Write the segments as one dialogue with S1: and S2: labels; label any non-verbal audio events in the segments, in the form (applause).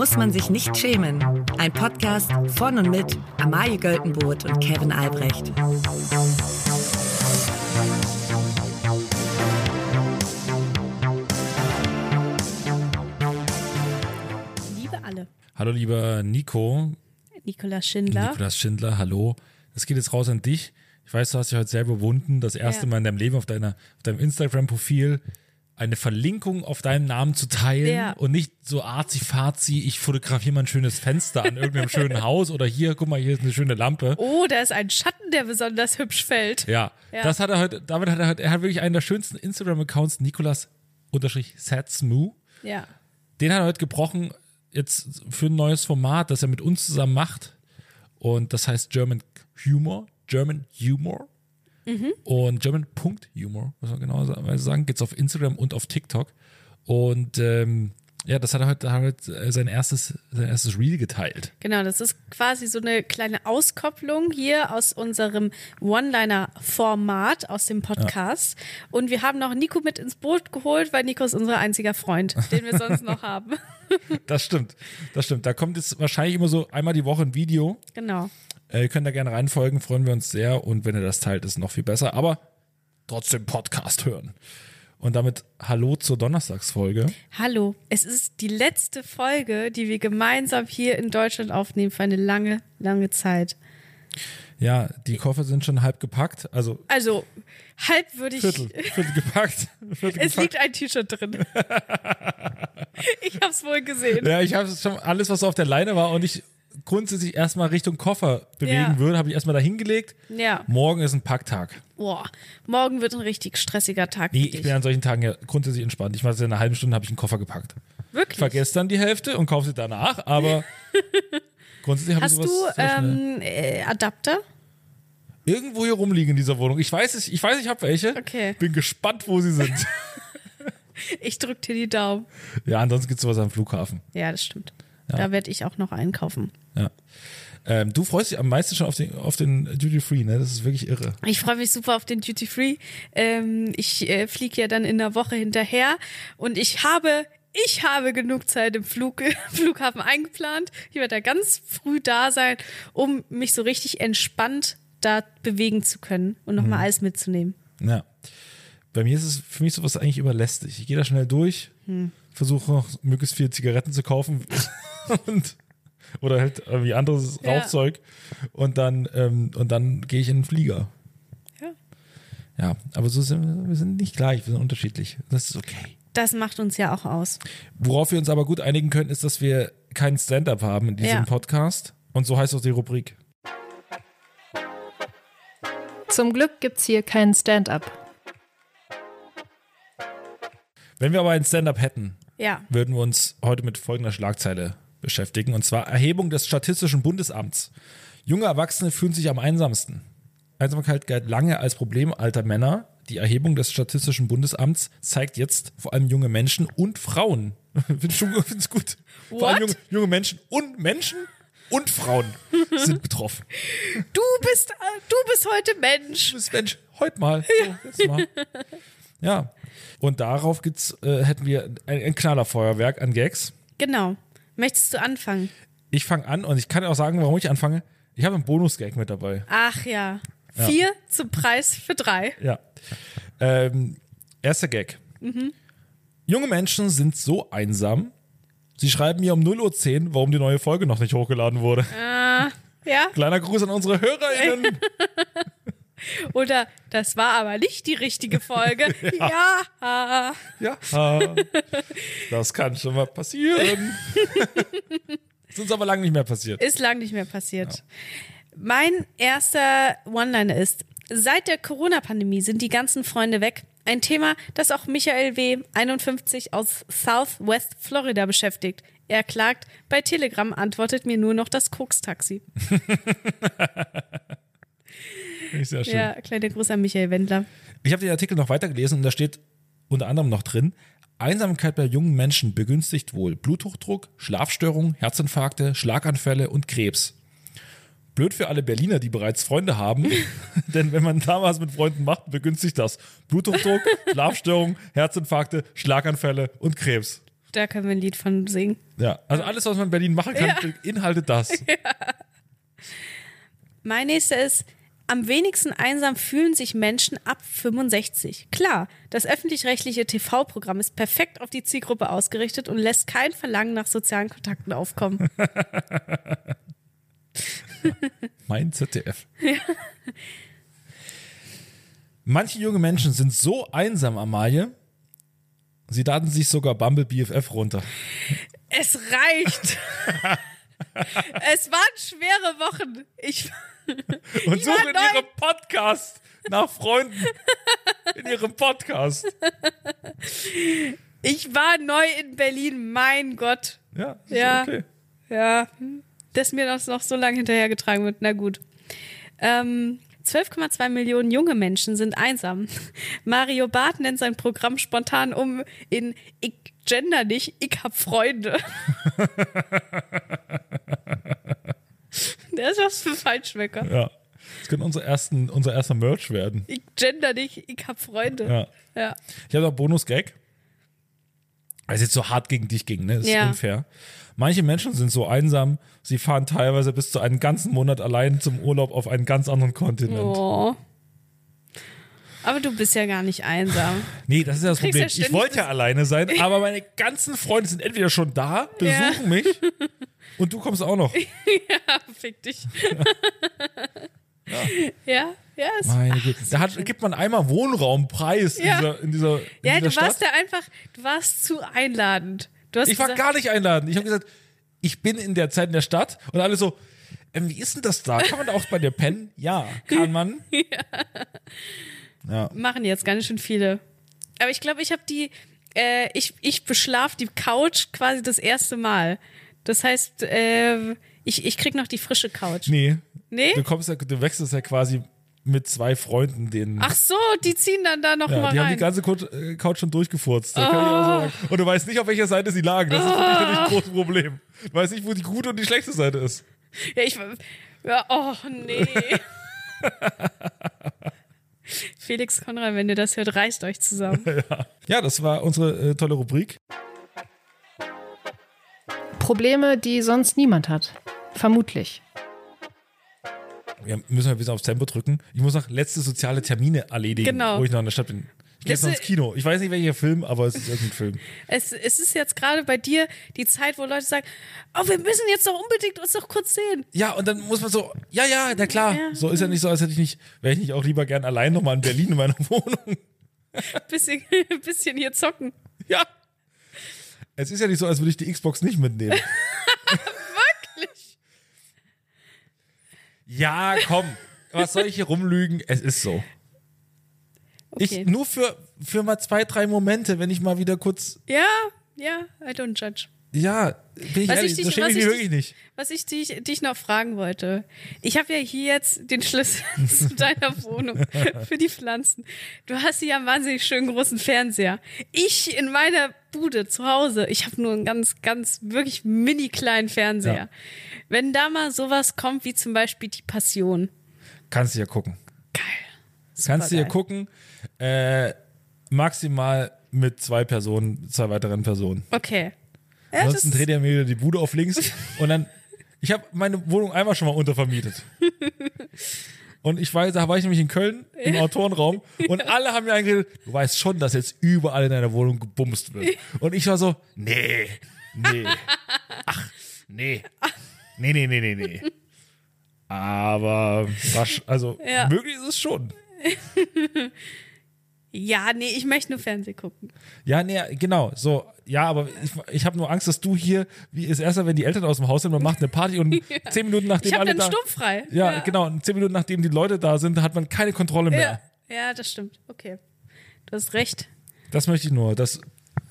S1: muss man sich nicht schämen. Ein Podcast von und mit Amalie Göltenboot und Kevin Albrecht.
S2: Liebe alle.
S3: Hallo lieber Nico,
S2: Nikolaus Schindler.
S3: Nikolaus Schindler, hallo. Das geht jetzt raus an dich. Ich weiß, du hast dich heute sehr überwunden, das erste
S2: Ja.
S3: Mal in deinem Leben auf, deiner, auf deinem Instagram-Profil eine Verlinkung auf deinem Namen zu teilen
S2: Ja.
S3: und nicht so arzi-fazi, ich fotografiere mal ein schönes Fenster an irgendeinem (laughs) schönen Haus oder hier, guck mal, hier ist eine schöne Lampe.
S2: Oh, da ist ein Schatten, der besonders hübsch fällt.
S3: Ja,
S2: Ja.
S3: das hat er heute, damit hat er heute, er hat wirklich einen der schönsten Instagram-Accounts, Nikolas unterstrich Satsmoo.
S2: Ja.
S3: Den hat er heute gebrochen, jetzt für ein neues Format, das er mit uns zusammen macht. Und das heißt German Humor, German Humor. Und German.humor, muss man genauerweise sagen, geht's auf Instagram und auf TikTok. Und ähm, ja, das hat er heute, hat heute äh, sein erstes, sein erstes Reel geteilt.
S2: Genau, das ist quasi so eine kleine Auskopplung hier aus unserem One-Liner-Format aus dem Podcast. Und wir haben noch Nico mit ins Boot geholt, weil Nico ist unser einziger Freund, den wir sonst noch haben. (laughs)
S3: Das stimmt, das stimmt. Da kommt jetzt wahrscheinlich immer so einmal die Woche ein Video.
S2: Genau.
S3: Äh, ihr könnt da gerne reinfolgen, freuen wir uns sehr. Und wenn ihr das teilt, ist es noch viel besser. Aber trotzdem Podcast hören. Und damit Hallo zur Donnerstagsfolge.
S2: Hallo, es ist die letzte Folge, die wir gemeinsam hier in Deutschland aufnehmen für eine lange, lange Zeit.
S3: Ja, die Koffer sind schon halb gepackt. Also
S2: Also, halb würde ich.
S3: Viertel, Viertel gepackt. (laughs) Viertel
S2: Es
S3: gepackt.
S2: liegt ein T-Shirt drin. (laughs) ich hab's wohl gesehen.
S3: Ja, ich habe schon alles, was auf der Leine war und ich grundsätzlich erstmal Richtung Koffer bewegen
S2: Ja.
S3: würde, habe ich erstmal da hingelegt.
S2: Ja.
S3: Morgen ist ein Packtag.
S2: Boah, morgen wird ein richtig stressiger Tag.
S3: Nee, ich bin an solchen Tagen ja grundsätzlich entspannt. Ich war in einer halben Stunde, habe ich einen Koffer gepackt.
S2: Wirklich?
S3: Ich vergesse dann die Hälfte und kaufe sie danach, aber (laughs) grundsätzlich habe ich
S2: Hast
S3: sowas
S2: du
S3: sehr schnell.
S2: ähm, äh, Adapter?
S3: irgendwo hier rumliegen in dieser Wohnung. Ich weiß es, ich weiß, ich habe welche.
S2: Okay.
S3: Bin gespannt, wo sie sind. (laughs)
S2: Ich drück dir die Daumen.
S3: ja, ansonsten gibt's sowas am Flughafen.
S2: Ja, das stimmt. Da werde ich auch noch einkaufen.
S3: Ja. Ähm, du freust dich am meisten schon auf den, auf den Duty Free, ne? Das ist wirklich irre.
S2: Ich freue mich super auf den Duty Free. Ähm, ich äh, fliege ja dann in der Woche hinterher und ich habe ich habe genug Zeit im Flug, (laughs) Flughafen eingeplant. Ich werde da ganz früh da sein, um mich so richtig entspannt da bewegen zu können und nochmal
S3: Mhm.
S2: alles mitzunehmen.
S3: Ja. Bei mir ist es für mich sowas eigentlich überlästig. Ich gehe da schnell durch, versuche noch möglichst viel Zigaretten zu kaufen (laughs) und oder halt irgendwie anderes
S2: Ja.
S3: Rauchzeug und dann ähm, und dann gehe ich in den Flieger.
S2: Ja.
S3: Ja, aber so sind wir, wir sind nicht gleich, wir sind unterschiedlich. Das ist okay.
S2: Das macht uns ja auch aus.
S3: Worauf wir uns aber gut einigen können, ist, dass wir keinen Stand-up haben in diesem
S2: Ja.
S3: Podcast. Und so heißt auch die Rubrik.
S4: Zum Glück gibt's hier keinen Stand-up.
S3: Wenn wir aber ein Stand-up hätten,
S2: Ja.
S3: würden wir uns heute mit folgender Schlagzeile beschäftigen. Und zwar Erhebung des Statistischen Bundesamts. Junge Erwachsene fühlen sich am einsamsten. Einsamkeit galt lange als Problem alter Männer. Die Erhebung des Statistischen Bundesamts zeigt jetzt vor allem junge Menschen und Frauen. (laughs) Find's schon- find's gut. Vor allem junge, junge Menschen und Menschen und Frauen sind betroffen. (laughs)
S2: Du bist, äh, du bist heute Mensch.
S3: Du bist Mensch, heute mal. So, mal. (laughs) Ja. Und darauf gibt's, äh, hätten wir ein, ein Knallerfeuerwerk an Gags.
S2: Genau. Möchtest du anfangen?
S3: Ich fange an und ich kann auch sagen, warum ich anfange. Ich habe einen Bonus-Gag mit dabei.
S2: Ach ja. Vier zum Preis für drei.
S3: Ja. Ähm, erster Gag. Junge Menschen sind so einsam. Sie schreiben mir um 0.10 Uhr, warum die neue Folge noch nicht hochgeladen wurde.
S2: Ja?
S3: Kleiner Gruß an unsere HörerInnen. (laughs)
S2: Oder das war aber nicht die richtige Folge. (laughs) ja.
S3: Ja, ah, das kann schon mal passieren. (laughs) ist uns aber lange nicht mehr passiert.
S2: Ist lang nicht mehr passiert. Mein erster One-Liner ist, seit der Corona-Pandemie sind die ganzen Freunde weg. Ein Thema, das auch Michael W., 51 aus Southwest Florida beschäftigt. Er klagt, bei Telegram antwortet mir nur noch das Koks-Taxi. (laughs)
S3: Ich sehr schön.
S2: Ja, kleiner Gruß an Michael Wendler.
S3: Ich habe den Artikel noch weitergelesen und da steht unter anderem noch drin, Einsamkeit bei jungen Menschen begünstigt wohl Bluthochdruck, Schlafstörungen, Herzinfarkte, Schlaganfälle und Krebs. Blöd für alle Berliner, die bereits Freunde haben, (laughs) (laughs) denn wenn man da was mit Freunden macht, begünstigt das Bluthochdruck, (laughs) Schlafstörungen, Herzinfarkte, Schlaganfälle und Krebs.
S2: Da können wir ein Lied von singen.
S3: Ja, also alles, was man in Berlin machen kann, beinhaltet das.
S2: Mein nächster ist, am wenigsten einsam fühlen sich Menschen ab 65. Klar, das öffentlich-rechtliche TV-Programm ist perfekt auf die Zielgruppe ausgerichtet und lässt kein Verlangen nach sozialen Kontakten aufkommen. (laughs)
S3: Mein ZDF. Manche junge Menschen sind so einsam, Amalie, sie laden sich sogar Bumble BFF runter.
S2: Es reicht. (laughs) es waren schwere Wochen. Ich,
S3: Und suchen in ihrem Podcast nach Freunden. In ihrem Podcast.
S2: ich war neu in Berlin, mein Gott.
S3: Ja, ist
S2: Ja.
S3: okay.
S2: Ja, dass mir das noch so lange hinterhergetragen wird. Na gut. Ähm, 12,2 Millionen junge Menschen sind einsam. (laughs) Mario Barth nennt sein Programm spontan um in Ich gender nicht, ich hab Freunde. (laughs) Der ist was für Falschmecker.
S3: Ja. Das könnte unser, ersten, unser erster Merch werden.
S2: Ich gender nicht, ich hab Freunde.
S3: Ja.
S2: Ja.
S3: Ich habe noch Bonus-Gag. Weil es jetzt so hart gegen dich ging, ne? Das ist
S2: Ja.
S3: unfair. Manche Menschen sind so einsam, sie fahren teilweise bis zu einem ganzen Monat allein zum Urlaub auf einen ganz anderen Kontinent.
S2: Oh. Aber du bist ja gar nicht einsam. (laughs)
S3: Nee, das ist ja das Problem.
S2: ja
S3: ich wollte ja alleine sein, (laughs) aber meine ganzen Freunde sind entweder schon da, besuchen mich und du kommst auch noch. (laughs)
S2: Fick dich. (laughs) ja, ja, ist
S3: Meine Güte. Da hat, gibt man einmal Wohnraumpreis in
S2: Ja.
S3: dieser, in dieser, in
S2: Ja,
S3: dieser
S2: du
S3: Stadt.
S2: warst da einfach, du warst zu einladend. Du hast
S3: Ich war
S2: gesagt,
S3: gar nicht einladend. Ich habe gesagt, ich bin in der Zeit in der Stadt und alle so, ähm, wie ist denn das da? Kann man da auch bei dir pennen? Ja, kann man. (laughs) Ja.
S2: machen jetzt ganz schön viele. Aber ich glaube, ich habe die, äh, ich, ich beschlaf die Couch quasi das erste Mal. Das heißt, äh, ich, ich krieg noch die frische Couch.
S3: Nee.
S2: Nee?
S3: Du kommst ja, du wechselst ja quasi mit zwei Freunden den.
S2: Ach so, die ziehen dann da noch
S3: ja,
S2: mal
S3: die haben
S2: rein.
S3: die ganze Couch, äh, Couch schon durchgefurzt. Sagen. Und du weißt nicht, auf welcher Seite sie lagen. Das ist für dich natürlich ein großes Problem. Du weißt nicht, wo die gute und die schlechte Seite ist.
S2: ja, ich, ja, oh nee. (laughs) Felix Konrad, wenn ihr das hört, reißt euch zusammen.
S3: Ja, das war unsere äh, tolle Rubrik.
S4: Probleme, die sonst niemand hat. Vermutlich.
S3: Wir müssen ein bisschen aufs Tempo drücken. Ich muss noch letzte soziale Termine erledigen,
S2: Genau.
S3: wo ich noch in der Stadt bin. Ich gehe jetzt noch ins Kino. Ich weiß nicht, welcher Film, aber es ist irgendein Film.
S2: Es, es ist jetzt gerade bei dir die Zeit, wo Leute sagen, oh, wir müssen jetzt doch unbedingt uns doch kurz sehen.
S3: Ja, und dann muss man so, ja, ja, na klar.
S2: Ja.
S3: So ist ja nicht so, als hätte ich nicht, wäre ich nicht auch lieber gern allein nochmal in Berlin in meiner (laughs) Wohnung.
S2: Bisschen, (laughs) bisschen hier zocken.
S3: Ja. Es ist ja nicht so, als würde ich die Xbox nicht mitnehmen. (laughs)
S2: Wirklich?
S3: Ja, komm. Was soll ich hier rumlügen? Es ist so.
S2: Okay.
S3: Ich, nur für, für mal zwei, drei Momente, wenn ich mal wieder kurz,
S2: ja, ja, I don't judge.
S3: Ja, bin ich
S2: Was
S3: ehrlich,
S2: ich dich-
S3: das schäme ich mich
S2: ich
S3: wirklich nicht.
S2: Was ich dich, dich noch fragen wollte. Ich habe ja hier jetzt den Schlüssel (laughs) zu deiner Wohnung für die Pflanzen. Du hast hier einen wahnsinnig schönen großen Fernseher. Ich in meiner Bude zu Hause, ich habe nur einen ganz, ganz wirklich mini kleinen Fernseher.
S3: Ja.
S2: Wenn da mal sowas kommt wie zum Beispiel die Passion.
S3: Kannst du ja gucken.
S2: Geil.
S3: Kannst du ja
S2: Supergeil.
S3: gucken, äh, maximal mit zwei Personen, zwei weiteren Personen.
S2: Okay. Ja, das
S3: Ansonsten dreht er mir wieder die Bude auf links und dann, ich habe meine Wohnung einmal schon mal untervermietet. (laughs) Und ich weiß, da war ich nämlich in Köln im Autorenraum und alle haben mir eingeredet, du weißt schon, dass jetzt überall in deiner Wohnung gebumst wird. Und ich war so, nee, nee, (laughs) ach, nee, nee, nee, nee, nee, nee. Aber, also,
S2: Ja.
S3: möglich ist es schon. (laughs)
S2: ja, nee, ich möchte nur Fernsehen gucken.
S3: Ja, nee, genau, so, ja, aber ich, ich habe nur Angst, dass du hier, wie ist erst, wenn die Eltern aus dem Haus sind, man macht eine Party und (laughs) zehn Minuten nachdem
S2: Ich
S3: alle da,
S2: Sturm frei.
S3: ja, genau, und zehn Minuten nachdem die Leute da sind, hat man keine Kontrolle mehr.
S2: Ja. ja, das stimmt. Okay. Du hast recht.
S3: Das möchte ich nur, dass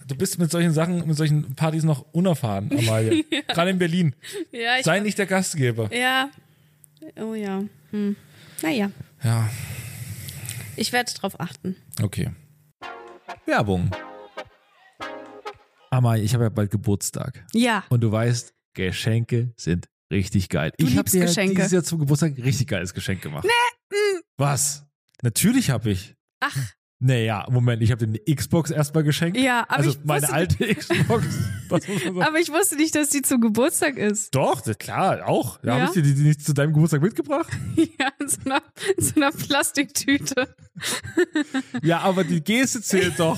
S3: du bist mit solchen Sachen, mit solchen Partys noch unerfahren, (laughs) Amalie. Gerade in Berlin.
S2: Ja, ich
S3: Sei nicht der Gastgeber.
S2: Ja. Oh ja. Hm. Naja,
S3: Ja,
S2: ich werde drauf achten.
S3: Okay. Werbung. Amalie, ich habe ja bald Geburtstag.
S2: Ja.
S3: Und du weißt, Geschenke sind richtig geil. ich habe dir
S2: Geschenke.
S3: dieses Jahr zum Geburtstag richtig geiles Geschenk gemacht.
S2: mm.
S3: Was? Natürlich habe ich.
S2: Ach,
S3: Naja, Moment, ich habe dir eine Xbox erstmal geschenkt.
S2: Ja, aber
S3: also
S2: ich
S3: meine
S2: wusste-
S3: alte Xbox. (laughs)
S2: Aber ich wusste nicht, dass die zum Geburtstag ist.
S3: Doch, klar, auch. Da
S2: Ja?
S3: habe ich dir die nicht zu deinem Geburtstag mitgebracht. (laughs)
S2: Ja, in so einer, in so einer Plastiktüte.
S3: Ja, aber die Geste zählt (laughs) doch.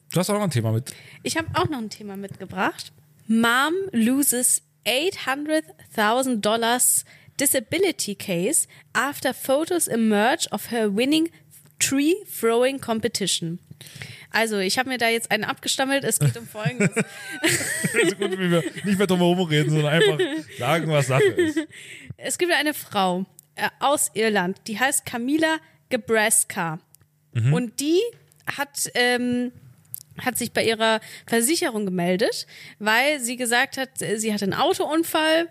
S3: du hast auch noch ein Thema mit.
S2: Ich habe auch noch ein Thema mitgebracht. Mom loses 800,000 dollars disability case after photos emerge of her winning tree throwing competition. Also, ich habe mir da jetzt einen abgestammelt. Es geht um Folgendes. (laughs)
S3: so gut, wie wir nicht mehr drum herum reden, sondern einfach sagen, was Sache ist.
S2: es gibt eine Frau äh, aus Irland, die heißt Camila Gebraska. Und die hat, ähm, hat sich bei ihrer Versicherung gemeldet, weil sie gesagt hat, äh, sie hat einen Autounfall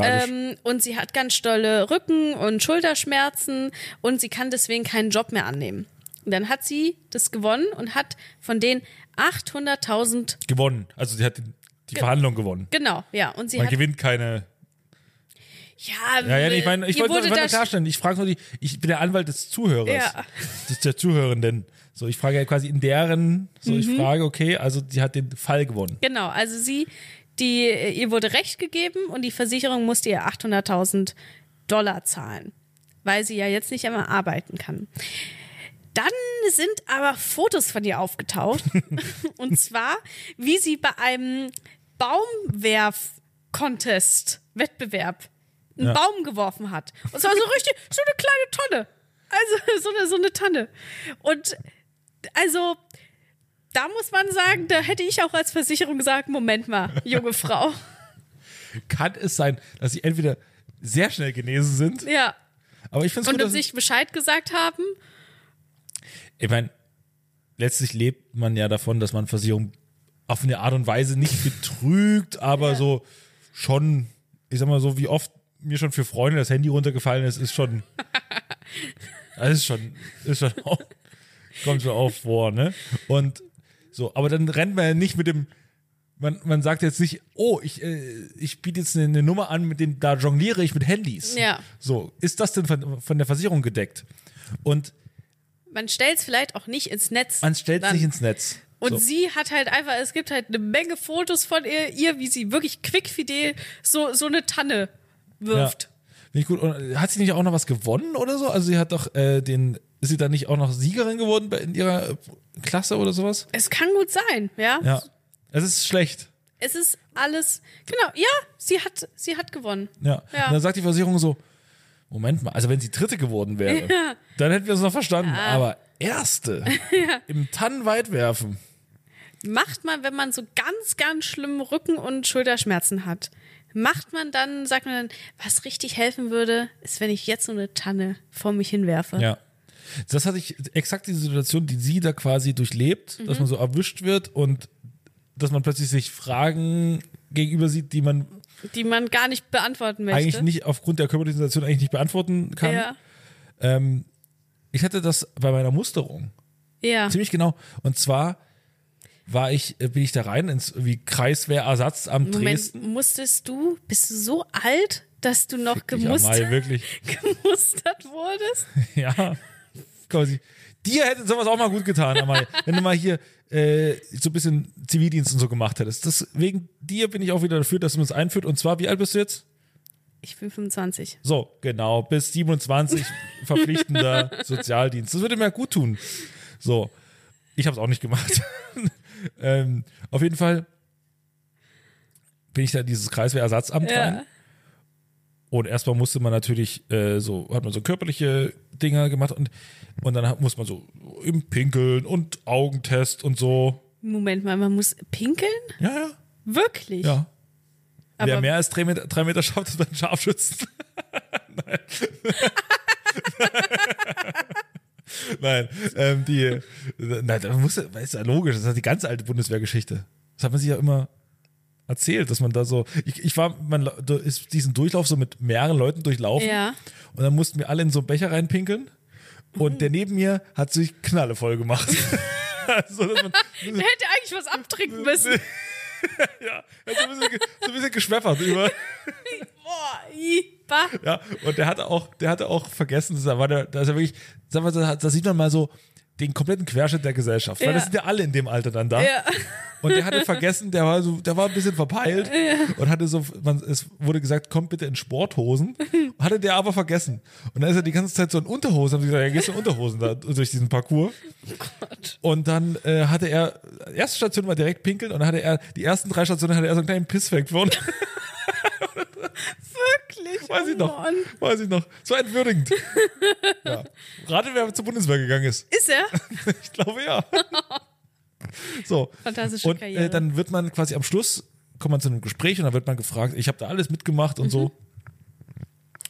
S2: ähm, und sie hat ganz dolle Rücken- und Schulterschmerzen und sie kann deswegen keinen Job mehr annehmen. Und dann hat sie das gewonnen und hat von den 800.000,
S3: Gewonnen. Also sie hat die, die Verhandlung gewonnen.
S2: genau, ja, und sie
S3: Man
S2: hat,
S3: gewinnt keine.
S2: Ja,
S3: Ja, ja, ich meine, ich wollte nur,
S2: wurde
S3: ich wollte nur
S2: da-
S3: klarstellen, ich frage nur die, ich bin der Anwalt des Zuhörers.
S2: Ja.
S3: Des, der Zuhörenden. So, ich frage ja quasi in deren, so
S2: Mhm.
S3: ich frage, okay, also sie hat den Fall gewonnen.
S2: Genau, also sie, die, ihr wurde Recht gegeben und die Versicherung musste ihr 800.000 Dollar zahlen, weil sie ja jetzt nicht einmal arbeiten kann. Dann sind aber Fotos von ihr aufgetaucht. (laughs) und zwar, wie sie bei einem Baumwerf-Contest-Wettbewerb einen
S3: Ja.
S2: Baum geworfen hat. Und zwar so richtig, so eine kleine Tonne. Also (laughs) so eine, so eine Tanne. Und also, da muss man sagen, da hätte ich auch als Versicherung gesagt, Moment mal, junge (laughs) Frau.
S3: Kann es sein, dass sie entweder sehr schnell genesen sind,
S2: Ja.
S3: aber ich finde es
S2: Und
S3: gut, dass
S2: sich Bescheid gesagt haben.
S3: ich meine, letztlich lebt man ja davon, dass man Versicherung auf eine Art und Weise nicht betrügt, aber
S2: Ja.
S3: so schon, ich sag mal so, wie oft mir schon für Freunde das Handy runtergefallen ist, ist schon, (laughs) das ist schon, ist schon auch, kommt schon auch vor, ne? Und so, aber dann rennt man ja nicht mit dem, man, man sagt jetzt nicht, oh, ich, äh, ich biete jetzt eine, eine Nummer an, mit dem, da jongliere ich mit Handys.
S2: Ja.
S3: So, ist das denn von, von der Versicherung gedeckt? Und
S2: Man stellt es vielleicht auch nicht ins Netz.
S3: man stellt
S2: dann.
S3: sich ins Netz.
S2: Und
S3: so.
S2: sie hat halt einfach, es gibt halt eine Menge Fotos von ihr, ihr wie sie wirklich quickfidel so, so eine Tanne wirft.
S3: Ja. Finde ich gut. Und hat sie nicht auch noch was gewonnen oder so? Also sie hat doch äh, den, ist sie da nicht auch noch Siegerin geworden in ihrer äh, Klasse oder sowas?
S2: Es kann gut sein, ja?
S3: Ja. Es ist schlecht.
S2: Es ist alles, genau, ja, sie hat, sie hat gewonnen.
S3: Ja.
S2: Ja.
S3: Und dann sagt die Versicherung so, Moment mal, also wenn sie Dritte geworden wäre, (laughs) dann hätten wir es noch verstanden. Aber Erste (laughs) im Tannenweitwerfen.
S2: Macht man, wenn man so ganz, ganz schlimme Rücken- und Schulterschmerzen hat, macht man dann, sagt man dann, was richtig helfen würde, ist, wenn ich jetzt so eine Tanne vor mich hinwerfe.
S3: Ja. Das hatte ich exakt diese Situation, die sie da quasi durchlebt, dass
S2: Mhm.
S3: man so erwischt wird und dass man plötzlich sich Fragen gegenüber sieht, die man
S2: Die man gar nicht beantworten möchte.
S3: eigentlich nicht aufgrund der körperlichen Situation eigentlich nicht beantworten kann.
S2: Ja.
S3: Ich hatte das bei meiner Musterung
S2: Ja.
S3: ziemlich genau. Und zwar war ich, äh, bin ich da rein ins wie Kreiswehrersatz am
S2: Moment,
S3: Dresden.
S2: musstest du, bist du so alt, dass du noch gemustert,
S3: wirklich. (laughs)
S2: gemustert wurdest? (laughs)
S3: Ja. Quasi. Dir hätte sowas auch mal gut getan, Amal, wenn du mal hier äh, so ein bisschen Zivildienst und so gemacht hättest. Deswegen dir bin ich auch wieder dafür, dass du uns einführt. Und zwar, wie alt bist du jetzt?
S2: Ich bin 25.
S3: So, genau, bis 27 verpflichtender (laughs) Sozialdienst. Das würde mir gut tun. So, ich habe es auch nicht gemacht. Ähm, auf jeden Fall bin ich da dieses Kreiswehrersatzamt
S2: Ja.
S3: rein. Und erstmal musste man natürlich äh, so, hat man so körperliche Dinge gemacht und, und dann hat, muss man so im Pinkeln und Augentest und so.
S2: Moment mal, man muss pinkeln?
S3: Ja, ja,
S2: Wirklich?
S3: ja. Wer
S2: Aber-
S3: mehr als drei Meter, drei Meter schafft, (laughs) ist bei den Scharfschützen. (laughs) Nein. (laughs) Nein, ähm, die, nein, da muss, ist ja logisch, das ist die ganze alte Bundeswehrgeschichte. Das hat man sich ja immer erzählt, dass man da so, ich, ich war, man ist diesen Durchlauf so mit mehreren Leuten durchlaufen
S2: Ja.
S3: und dann mussten wir alle in so einen Becher reinpinkeln und der neben mir hat sich knallevoll gemacht. (laughs) also, dass man, (laughs)
S2: Der hätte eigentlich was abtrinken müssen. (laughs)
S3: ja, hat so ein bisschen, so ein bisschen geschweffert über.
S2: Boah, i.
S3: Ja, und der hatte auch, der hatte auch vergessen, da war der, da ist er wirklich, sag mal, da, da sieht man mal so den kompletten Querschnitt der Gesellschaft, weil
S2: Ja.
S3: das sind ja alle in dem Alter dann da.
S2: Ja.
S3: Und der hatte vergessen, der war so, der war ein bisschen verpeilt und hatte so, man, es wurde gesagt, kommt bitte in Sporthosen. Hatte der aber vergessen. Und dann ist er die ganze Zeit so in Unterhosen, haben sie gesagt, ja, gehst du in Unterhosen da durch diesen Parcours. Und dann äh, hatte er, erste Station war direkt pinkeln und dann hatte er, die ersten drei Stationen hatte er so einen kleinen Pissfleck (laughs) von.
S2: Wirklich?
S3: Weiß ich
S2: oh
S3: noch.
S2: Mann.
S3: Weiß ich noch. So entwürdigend. (laughs) ja. Rate, wer zur Bundeswehr gegangen ist.
S2: Ist er? (laughs)
S3: Ich glaube ja. (laughs) So.
S2: Fantastische
S3: und
S2: Karriere.
S3: äh, dann wird man quasi am Schluss, kommt man zu einem Gespräch und dann wird man gefragt, ich habe da alles mitgemacht und so.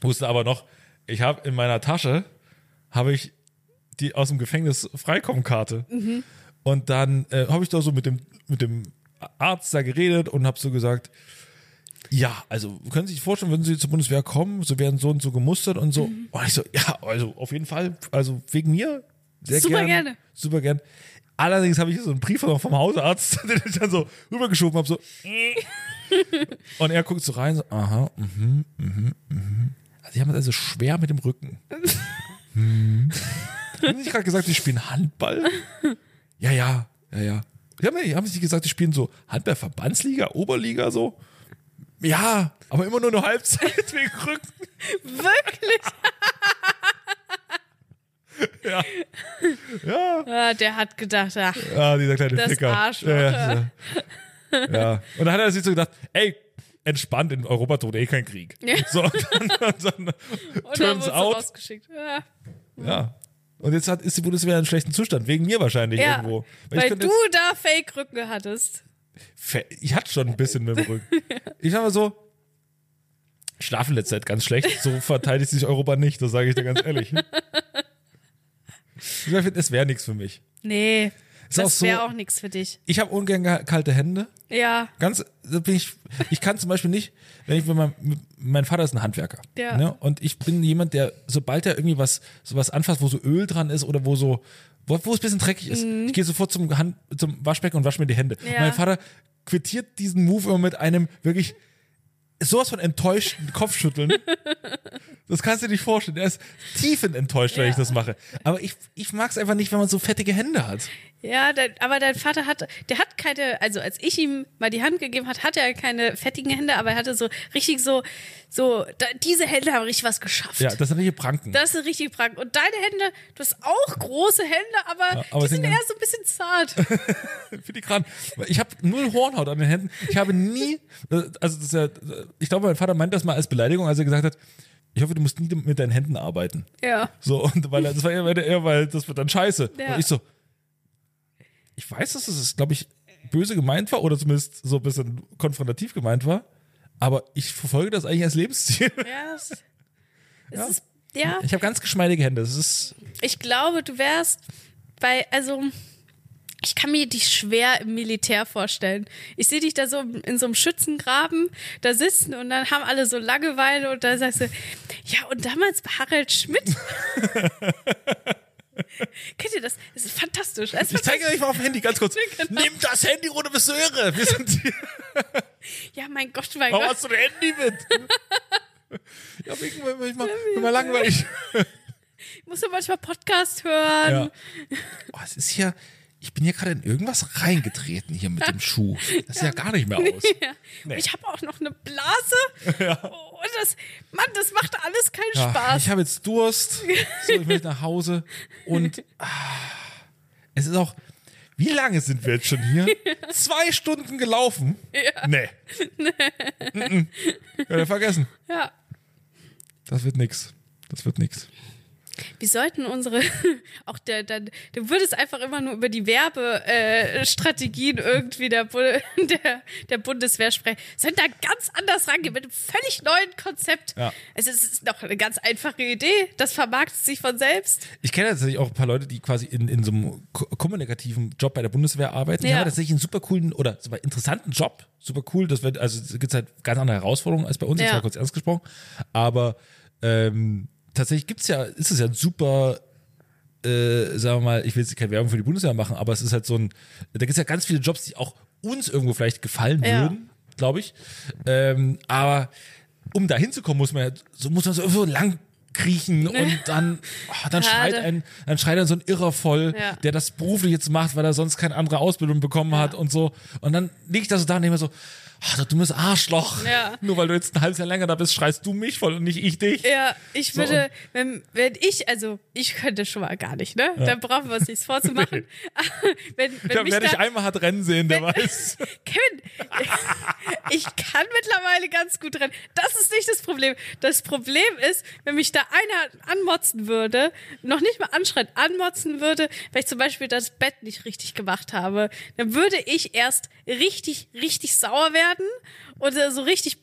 S3: Wusste aber noch, ich habe in meiner Tasche, habe ich die aus dem Gefängnis Freikommkarte. Und dann äh, habe ich da so mit dem, mit dem Arzt da geredet und habe so gesagt, ja, also können Sie sich vorstellen, wenn Sie zur Bundeswehr kommen, so werden so und so gemustert und so. Und ich so, ja, also auf jeden Fall, also wegen mir, sehr
S2: Super
S3: gern,
S2: gerne.
S3: Super gern. Allerdings habe ich so einen Brief noch vom Hausarzt, (laughs) den ich dann so rübergeschoben habe, so. (laughs) und er guckt so rein, so, aha, mhm, mhm, mhm. Also, Sie haben es also schwer mit dem Rücken. (laughs) hm. Haben Sie nicht gerade gesagt, Sie spielen Handball? Ja, ja, ja, ja. Haben, haben Sie gesagt, Sie spielen so Handball-Verbandsliga, Oberliga, so? Ja, aber immer nur eine Halbzeit wegen Rücken.
S2: Wirklich? (laughs)
S3: Ja. Ja.
S2: Ah, der hat gedacht, ach,
S3: Ah, dieser kleine
S2: Das
S3: Ficker.
S2: Arschloch,
S3: Ja, ja, ja. ja. Und dann hat er sich so gedacht, ey, entspannt, in Europa droht eh kein Krieg.
S2: Ja.
S3: So, und dann, und dann
S2: und dann wurde
S3: out,
S2: rausgeschickt. Ja,
S3: ja. Und jetzt hat, ist die Bundeswehr in einem schlechten Zustand, wegen mir wahrscheinlich
S2: ja
S3: irgendwo.
S2: weil,
S3: könnte
S2: du da Fake-Rücken hattest.
S3: Ich hatte schon ein bisschen mit dem Rücken. Ich sag mal so, ich schlafe in letzter Zeit ganz schlecht, so verteidigt sich Europa nicht, das sage ich dir ganz ehrlich. Ich finde, es wäre nichts für mich.
S2: Nee,
S3: Ist
S2: das
S3: so-
S2: wäre auch nichts für dich.
S3: Ich habe ungern ge- kalte Hände.
S2: Ja,
S3: Ganz, ich, ich kann zum Beispiel nicht, wenn ich, wenn mein, mein Vater ist ein Handwerker.
S2: Ja.
S3: Ne? Und ich bin jemand, der, sobald er irgendwie was, sowas anfasst, wo so Öl dran ist oder wo so, wo, wo es ein bisschen dreckig ist, ich gehe sofort zum, Hand, zum Waschbecken und wasche mir die Hände.
S2: Mhm. Ja.
S3: Mein Vater quittiert diesen Move immer mit einem wirklich sowas von enttäuschten (laughs) Kopfschütteln. Das kannst du dir nicht vorstellen. Er ist tiefend enttäuscht, wenn
S2: Ja.
S3: ich das mache. Aber ich, ich mag es einfach nicht, wenn man so fettige Hände hat.
S2: Ja, dein, aber dein Vater hat, der hat keine, also als ich ihm mal die Hand gegeben hat, hat er keine fettigen Hände, aber er hatte so richtig so, so, da, diese Hände haben richtig was geschafft.
S3: Ja, das sind richtige Pranken.
S2: Das ist richtig prank. Und deine Hände, du hast auch große Hände, aber,
S3: Ja, aber
S2: die sind
S3: sind
S2: eher so ein bisschen zart. (laughs)
S3: filigran. Ich habe null Hornhaut an den Händen. Ich habe nie, also das ist ja, ich glaube, mein Vater meint das mal als Beleidigung, als er gesagt hat, ich hoffe, du musst nie mit deinen Händen arbeiten.
S2: ja.
S3: So, und weil er, das war eher, weil, eher, weil das wird dann scheiße.
S2: Ja.
S3: Und ich so, ich weiß, dass das, glaube ich, böse gemeint war oder zumindest so ein bisschen konfrontativ gemeint war, aber ich verfolge das eigentlich als Lebensstil.
S2: Ja, (laughs) es
S3: Ja.
S2: ist, ja,
S3: Ich habe ganz geschmeidige Hände. Das ist,
S2: ich glaube, du wärst bei, also, ich kann mir dich schwer im Militär vorstellen. Ich sehe dich da so in so einem Schützengraben da sitzen und dann haben alle so Langeweile und da sagst du, ja, und damals Harald Schmidt. (laughs) (laughs) Kennt ihr das? Das ist fantastisch. Das ist
S3: ich zeige euch mal auf dem Handy ganz kurz. (laughs)
S2: Genau.
S3: Nimm das Handy, du irre? Wir sind hier. (laughs)
S2: Ja, mein Gott, mein
S3: Warum
S2: Gott.
S3: hast du ein Handy mit? ja, wegen, wenn ich mal, wenn mal langweilig.
S2: Ich muss ja manchmal Podcast hören.
S3: Ja. Oh, es ist hier, ich bin hier gerade in irgendwas reingetreten hier mit dem Schuh. Das sieht ja gar nicht mehr aus. (laughs)
S2: Ja.
S3: Nee.
S2: Ich habe auch noch eine Blase. (laughs) Und das, Mann, das macht alles keinen
S3: Ja,
S2: Spaß.
S3: ich habe jetzt Durst. So, ich möchte nach Hause. Und ah, es ist auch. Wie lange sind wir jetzt schon hier? (laughs) Zwei Stunden gelaufen? Ja. Nee. Nee. Könnt ihr vergessen.
S2: ja.
S3: Das wird nix. Das wird nix.
S2: Wir sollten unsere, (laughs) auch der, der, du würdest einfach immer nur über die Werbestrategien äh, Strategien irgendwie der, (laughs) der, der Bundeswehr sprechen. Sollten da ganz anders rangehen, mit einem völlig neuen Konzept.
S3: Ja.
S2: Also es ist doch eine ganz einfache Idee. Das vermarktet sich von selbst.
S3: Ich kenne tatsächlich auch ein paar Leute, die quasi in, in so einem ko- kommunikativen Job bei der Bundeswehr arbeiten. Die
S2: Ja.
S3: haben tatsächlich einen super coolen oder super interessanten Job. Super cool. Das wird, also es gibt halt ganz andere Herausforderungen als bei uns, jetzt
S2: Ja.
S3: mal kurz ernst gesprochen. Aber ähm, tatsächlich gibt's ja, ist es ja ein super äh, sagen wir mal, ich will jetzt keine Werbung für die Bundeswehr machen, aber es ist halt so ein, da gibt es ja ganz viele Jobs, die auch uns irgendwo vielleicht gefallen
S2: Ja.
S3: würden, glaube ich. Ähm, aber um da hinzukommen, muss man ja, so muss man so irgendwo lang kriechen (laughs) und dann, oh, dann schreit ein, dann schreit ein so ein Irrer voll,
S2: Ja.
S3: der das beruflich jetzt macht, weil er sonst keine andere Ausbildung bekommen hat und so. Und dann liege ich da so da und denke mir so, ach, du dummes Arschloch.
S2: Ja.
S3: Nur weil du jetzt ein halbes Jahr länger da bist, schreist du mich voll und nicht ich dich.
S2: Ja, ich
S3: So,
S2: würde, wenn, wenn ich, also ich könnte schon mal gar nicht, ne? Da brauchen wir uns nichts vorzumachen. (laughs) (laughs) wenn, wenn
S3: Ja,
S2: mich
S3: wer dich einmal hat rennen sehen, der weiß. (laughs)
S2: Kevin, ich kann mittlerweile ganz gut rennen. Das ist nicht das Problem. Das Problem ist, wenn mich da einer anmotzen würde, noch nicht mal anschreit, anmotzen würde, weil ich zum Beispiel das Bett nicht richtig gemacht habe, dann würde ich erst richtig, richtig sauer werden oder so richtig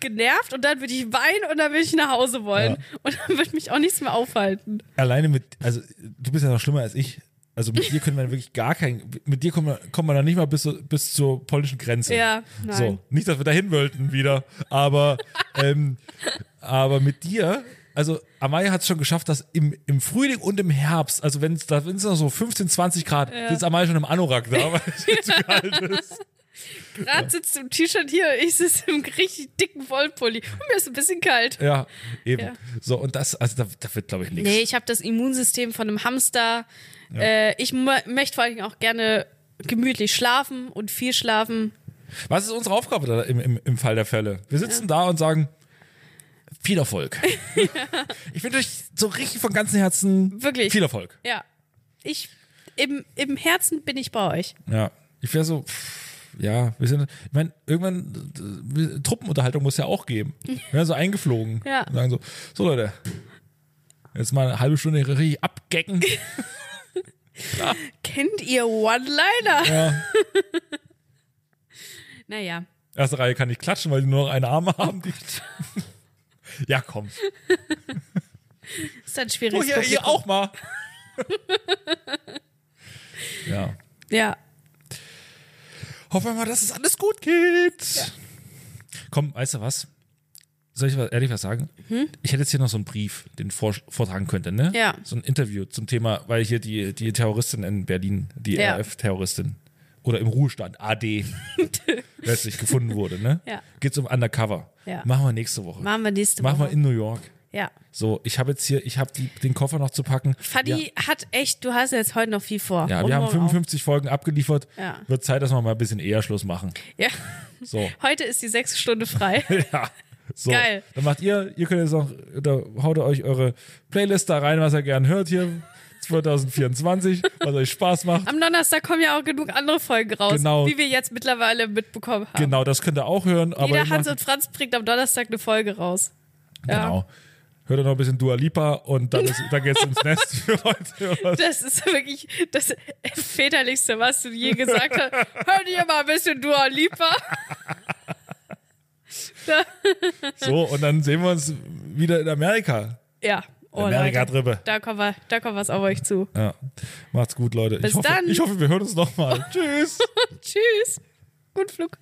S2: genervt und dann würde ich weinen und dann würde ich nach Hause wollen. Und dann würde mich auch nichts mehr aufhalten.
S3: alleine mit, also du bist ja noch schlimmer als ich. Also mit (laughs) dir können wir wirklich gar kein, mit dir kommen wir, kommen wir dann nicht mal bis, so- bis zur polnischen Grenze.
S2: Ja, nein.
S3: So, nicht, dass wir dahin wollten wieder, aber, (laughs) ähm, aber mit dir, also Amaya hat es schon geschafft, dass im, im Frühling und im Herbst, also wenn es da noch so 15, 20 Grad, sitzt Amaya schon im Anorak da, (laughs) weil es zu kalt ist.
S2: Gerade sitzt du im T-Shirt hier, ich sitze im richtig dicken Wollpulli und mir ist ein bisschen kalt.
S3: Ja, eben.
S2: Ja.
S3: So, und das, also da, da wird, glaube ich, nichts.
S2: Nee, ich habe das Immunsystem von einem Hamster. Äh, ich mö- möchte vor allem auch gerne gemütlich schlafen und viel schlafen.
S3: Was ist unsere Aufgabe da im, im, im Fall der Fälle? Wir sitzen da und sagen, viel Erfolg. (laughs) Ich wünsche euch so richtig von ganzem Herzen
S2: Wirklich.
S3: viel Erfolg.
S2: Ja. Ich, im, im Herzen bin ich bei euch.
S3: Ja, ich wäre so, pff, ja, wir sind, ich meine, irgendwann, äh, Truppenunterhaltung muss ja auch geben. (laughs) Wir werden so eingeflogen.
S2: Ja.
S3: Und sagen so, so Leute, jetzt mal eine halbe Stunde richtig abgecken. (laughs)
S2: Kennt ihr One-Liner?
S3: Ja. (laughs)
S2: Naja.
S3: Erste Reihe kann nicht klatschen, weil die nur noch eine Arme haben. Die ja, komm.
S2: Ist ein
S3: Oh,
S2: schwieriges
S3: hier, hier
S2: Publikum.
S3: auch mal. ja.
S2: Ja.
S3: Hoffen wir mal, dass es alles gut geht. Komm, weißt du was? Soll ich was, ehrlich was sagen? Ich hätte jetzt hier noch so einen Brief, den ich vor, vortragen könnte, ne?
S2: Ja.
S3: So ein Interview zum Thema, weil hier die, die Terroristin in Berlin, die
S2: Ja.
S3: RF-Terroristin oder im Ruhestand, AD, (laughs) letztlich gefunden wurde, ne?
S2: Ja.
S3: Geht's um Undercover.
S2: Ja.
S3: Machen wir nächste Woche.
S2: Machen wir nächste
S3: Machen
S2: Woche.
S3: wir in New York.
S2: Ja.
S3: So, ich habe jetzt hier, ich habe den Koffer noch zu packen.
S2: Fadi hat echt, du hast jetzt heute noch viel vor.
S3: Ja,
S2: Und
S3: wir haben
S2: morgen auch.
S3: 55 Folgen abgeliefert.
S2: Ja.
S3: Wird Zeit, dass wir mal ein bisschen eher Schluss machen.
S2: Ja.
S3: So. (laughs)
S2: Heute ist die sechste Stunde frei. (laughs)
S3: Ja. So.
S2: Geil.
S3: Dann macht ihr, ihr könnt jetzt noch, da haut ihr euch eure Playlist da rein, was ihr gern hört hier 2024, (laughs) was euch Spaß macht.
S2: Am Donnerstag kommen ja auch genug andere Folgen raus,
S3: Genau.
S2: wie wir jetzt mittlerweile mitbekommen haben.
S3: Genau, das könnt ihr auch hören.
S2: Jeder Hans und Franz bringt am Donnerstag eine Folge raus. Ja.
S3: Hört ihr noch ein bisschen Dua Lipa und dann, ist, dann geht's ins Nest für heute.
S2: Das ist wirklich das väterlichste, was du je gesagt hast. Hör dir mal ein bisschen Dua Lipa. (laughs)
S3: So, und dann sehen wir uns wieder in Amerika.
S2: Ja. Oh,
S3: Amerika drüber.
S2: Da kommen wir, da kommen wir auf euch zu.
S3: Ja. Macht's gut, Leute.
S2: Bis
S3: ich hoffe,
S2: dann.
S3: Ich hoffe, wir hören uns nochmal. (laughs) Tschüss.
S2: Tschüss. Gut Flug.